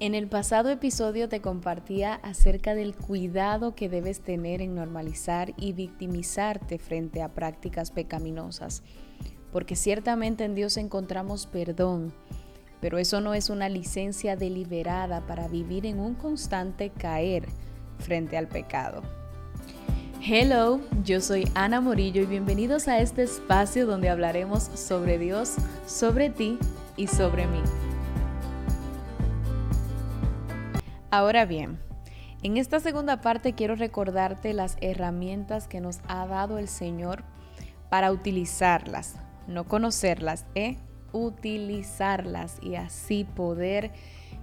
En el pasado episodio te compartía acerca del cuidado que debes tener en normalizar y victimizarte frente a prácticas pecaminosas, porque ciertamente en Dios encontramos perdón, pero eso no es una licencia deliberada para vivir en un constante caer frente al pecado. Hello, yo soy Ana Morillo y bienvenidos a este espacio donde hablaremos sobre Dios, sobre ti y sobre mí. Ahora bien, en esta segunda parte quiero recordarte las herramientas que nos ha dado el Señor para utilizarlas, no conocerlas, ¿eh? utilizarlas y así poder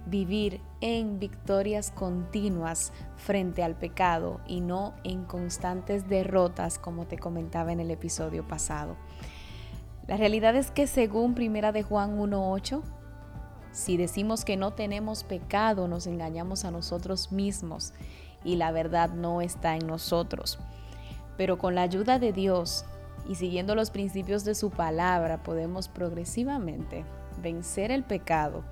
vivir en victorias continuas frente al pecado y no en constantes derrotas como te comentaba en el episodio pasado. La realidad es que según Primera de Juan 1:8 si decimos que no tenemos pecado, nos engañamos a nosotros mismos y la verdad no está en nosotros. Pero con la ayuda de Dios y siguiendo los principios de su palabra, podemos progresivamente vencer el pecado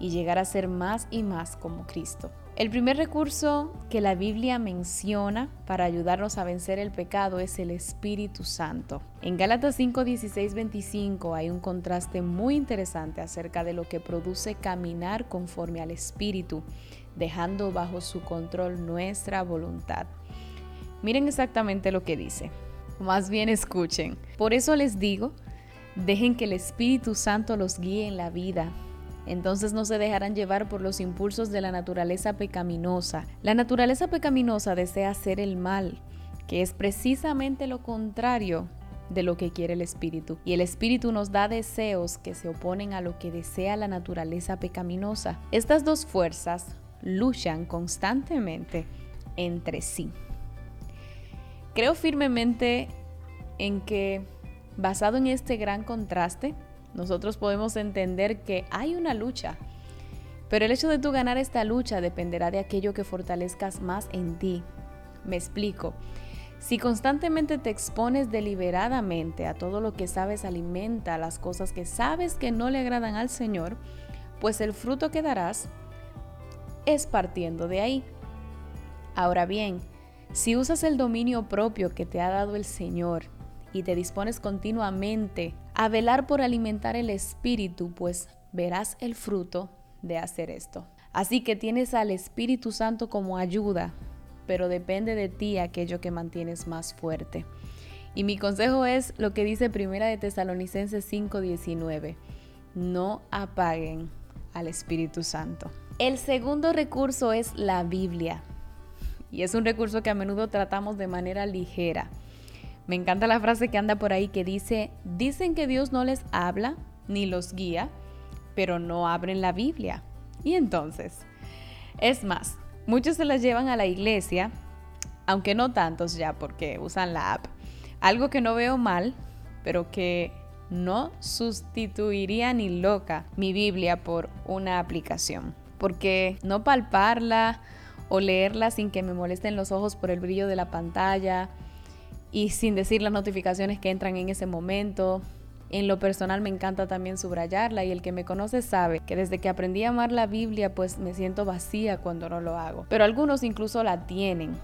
y llegar a ser más y más como Cristo. El primer recurso que la Biblia menciona para ayudarnos a vencer el pecado es el Espíritu Santo. En Gálatas 5, 16, 25 hay un contraste muy interesante acerca de lo que produce caminar conforme al Espíritu, dejando bajo su control nuestra voluntad. Miren exactamente lo que dice. Más bien escuchen. Por eso les digo, dejen que el Espíritu Santo los guíe en la vida entonces no se dejarán llevar por los impulsos de la naturaleza pecaminosa. La naturaleza pecaminosa desea hacer el mal, que es precisamente lo contrario de lo que quiere el espíritu. Y el espíritu nos da deseos que se oponen a lo que desea la naturaleza pecaminosa. Estas dos fuerzas luchan constantemente entre sí. Creo firmemente en que, basado en este gran contraste, nosotros podemos entender que hay una lucha, pero el hecho de tú ganar esta lucha dependerá de aquello que fortalezcas más en ti. Me explico. Si constantemente te expones deliberadamente a todo lo que sabes alimenta las cosas que sabes que no le agradan al Señor, pues el fruto que darás es partiendo de ahí. Ahora bien, si usas el dominio propio que te ha dado el Señor y te dispones continuamente a velar por alimentar el espíritu, pues verás el fruto de hacer esto. Así que tienes al Espíritu Santo como ayuda, pero depende de ti aquello que mantienes más fuerte. Y mi consejo es lo que dice Primera de Tesalonicenses 5:19. No apaguen al Espíritu Santo. El segundo recurso es la Biblia. Y es un recurso que a menudo tratamos de manera ligera. Me encanta la frase que anda por ahí que dice, dicen que Dios no les habla ni los guía, pero no abren la Biblia. Y entonces, es más, muchos se las llevan a la iglesia, aunque no tantos ya porque usan la app. Algo que no veo mal, pero que no sustituiría ni loca mi Biblia por una aplicación. Porque no palparla o leerla sin que me molesten los ojos por el brillo de la pantalla, y sin decir las notificaciones que entran en ese momento. En lo personal me encanta también subrayarla y el que me conoce sabe que desde que aprendí a amar la Biblia pues me siento vacía cuando no lo hago. Pero algunos incluso la tienen,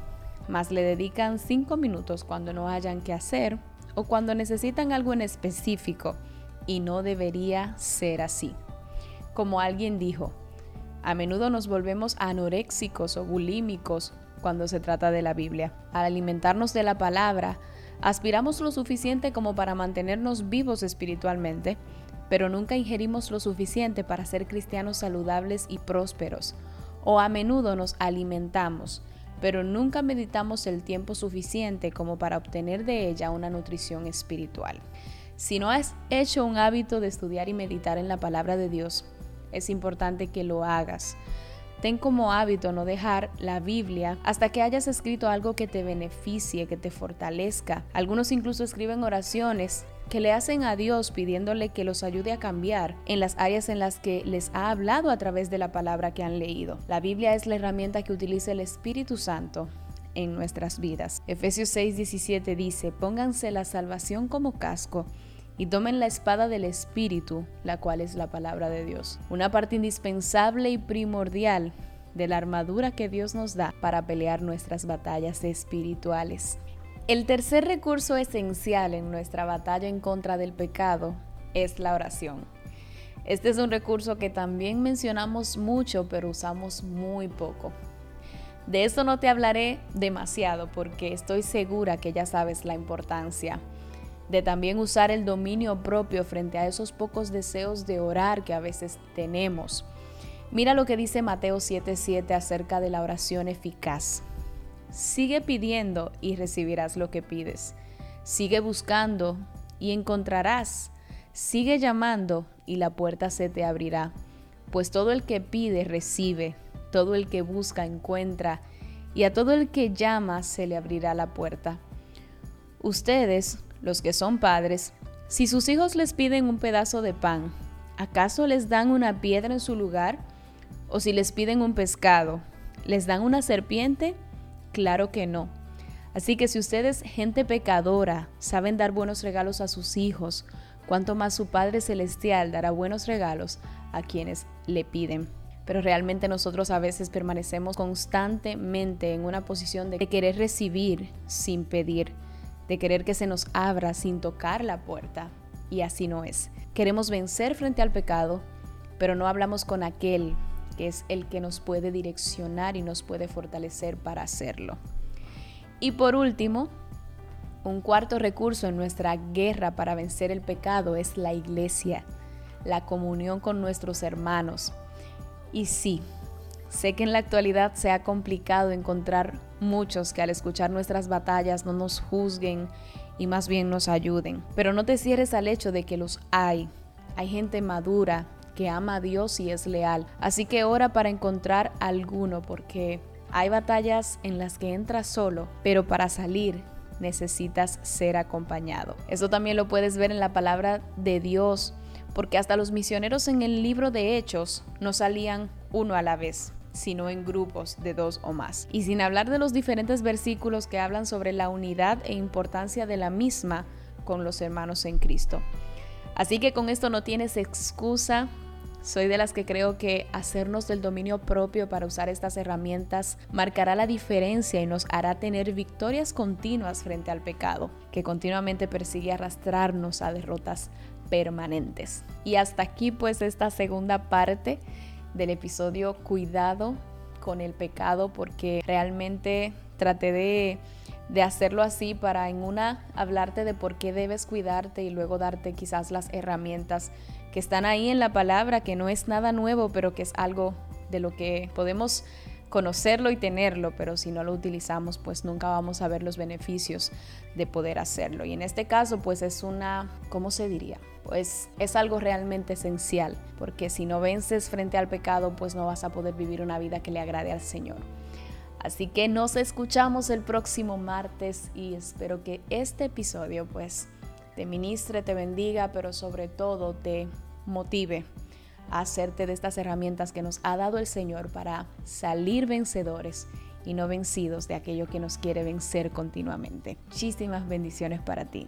más le dedican cinco minutos cuando no hayan que hacer o cuando necesitan algo en específico y no debería ser así. Como alguien dijo, a menudo nos volvemos anoréxicos o bulímicos cuando se trata de la Biblia. Al alimentarnos de la palabra, aspiramos lo suficiente como para mantenernos vivos espiritualmente, pero nunca ingerimos lo suficiente para ser cristianos saludables y prósperos. O a menudo nos alimentamos, pero nunca meditamos el tiempo suficiente como para obtener de ella una nutrición espiritual. Si no has hecho un hábito de estudiar y meditar en la palabra de Dios, es importante que lo hagas. Ten como hábito no dejar la Biblia hasta que hayas escrito algo que te beneficie, que te fortalezca. Algunos incluso escriben oraciones que le hacen a Dios pidiéndole que los ayude a cambiar en las áreas en las que les ha hablado a través de la palabra que han leído. La Biblia es la herramienta que utiliza el Espíritu Santo en nuestras vidas. Efesios 6:17 dice, pónganse la salvación como casco y tomen la espada del Espíritu, la cual es la palabra de Dios. Una parte indispensable y primordial de la armadura que Dios nos da para pelear nuestras batallas espirituales. El tercer recurso esencial en nuestra batalla en contra del pecado es la oración. Este es un recurso que también mencionamos mucho, pero usamos muy poco. De esto no te hablaré demasiado porque estoy segura que ya sabes la importancia de también usar el dominio propio frente a esos pocos deseos de orar que a veces tenemos. Mira lo que dice Mateo 7:7 acerca de la oración eficaz. Sigue pidiendo y recibirás lo que pides. Sigue buscando y encontrarás. Sigue llamando y la puerta se te abrirá. Pues todo el que pide recibe, todo el que busca encuentra, y a todo el que llama se le abrirá la puerta. Ustedes, los que son padres, si sus hijos les piden un pedazo de pan, ¿acaso les dan una piedra en su lugar? ¿O si les piden un pescado, les dan una serpiente? Claro que no. Así que si ustedes, gente pecadora, saben dar buenos regalos a sus hijos, cuanto más su Padre Celestial dará buenos regalos a quienes le piden. Pero realmente nosotros a veces permanecemos constantemente en una posición de querer recibir sin pedir de querer que se nos abra sin tocar la puerta. Y así no es. Queremos vencer frente al pecado, pero no hablamos con aquel que es el que nos puede direccionar y nos puede fortalecer para hacerlo. Y por último, un cuarto recurso en nuestra guerra para vencer el pecado es la iglesia, la comunión con nuestros hermanos. Y sí, Sé que en la actualidad se ha complicado encontrar muchos que al escuchar nuestras batallas no nos juzguen y más bien nos ayuden. Pero no te cierres al hecho de que los hay. Hay gente madura que ama a Dios y es leal. Así que ora para encontrar alguno porque hay batallas en las que entras solo, pero para salir necesitas ser acompañado. Eso también lo puedes ver en la palabra de Dios, porque hasta los misioneros en el libro de Hechos no salían uno a la vez sino en grupos de dos o más. Y sin hablar de los diferentes versículos que hablan sobre la unidad e importancia de la misma con los hermanos en Cristo. Así que con esto no tienes excusa. Soy de las que creo que hacernos del dominio propio para usar estas herramientas marcará la diferencia y nos hará tener victorias continuas frente al pecado, que continuamente persigue arrastrarnos a derrotas permanentes. Y hasta aquí pues esta segunda parte del episodio Cuidado con el pecado porque realmente traté de, de, hacerlo así para en una hablarte de por qué debes cuidarte y luego darte quizás las herramientas que están ahí en la palabra, que no es nada nuevo, pero que es algo de lo que podemos conocerlo y tenerlo, pero si no lo utilizamos, pues nunca vamos a ver los beneficios de poder hacerlo. Y en este caso, pues es una, ¿cómo se diría? Pues es algo realmente esencial, porque si no vences frente al pecado, pues no vas a poder vivir una vida que le agrade al Señor. Así que nos escuchamos el próximo martes y espero que este episodio pues te ministre, te bendiga, pero sobre todo te motive hacerte de estas herramientas que nos ha dado el Señor para salir vencedores y no vencidos de aquello que nos quiere vencer continuamente. Muchísimas bendiciones para ti.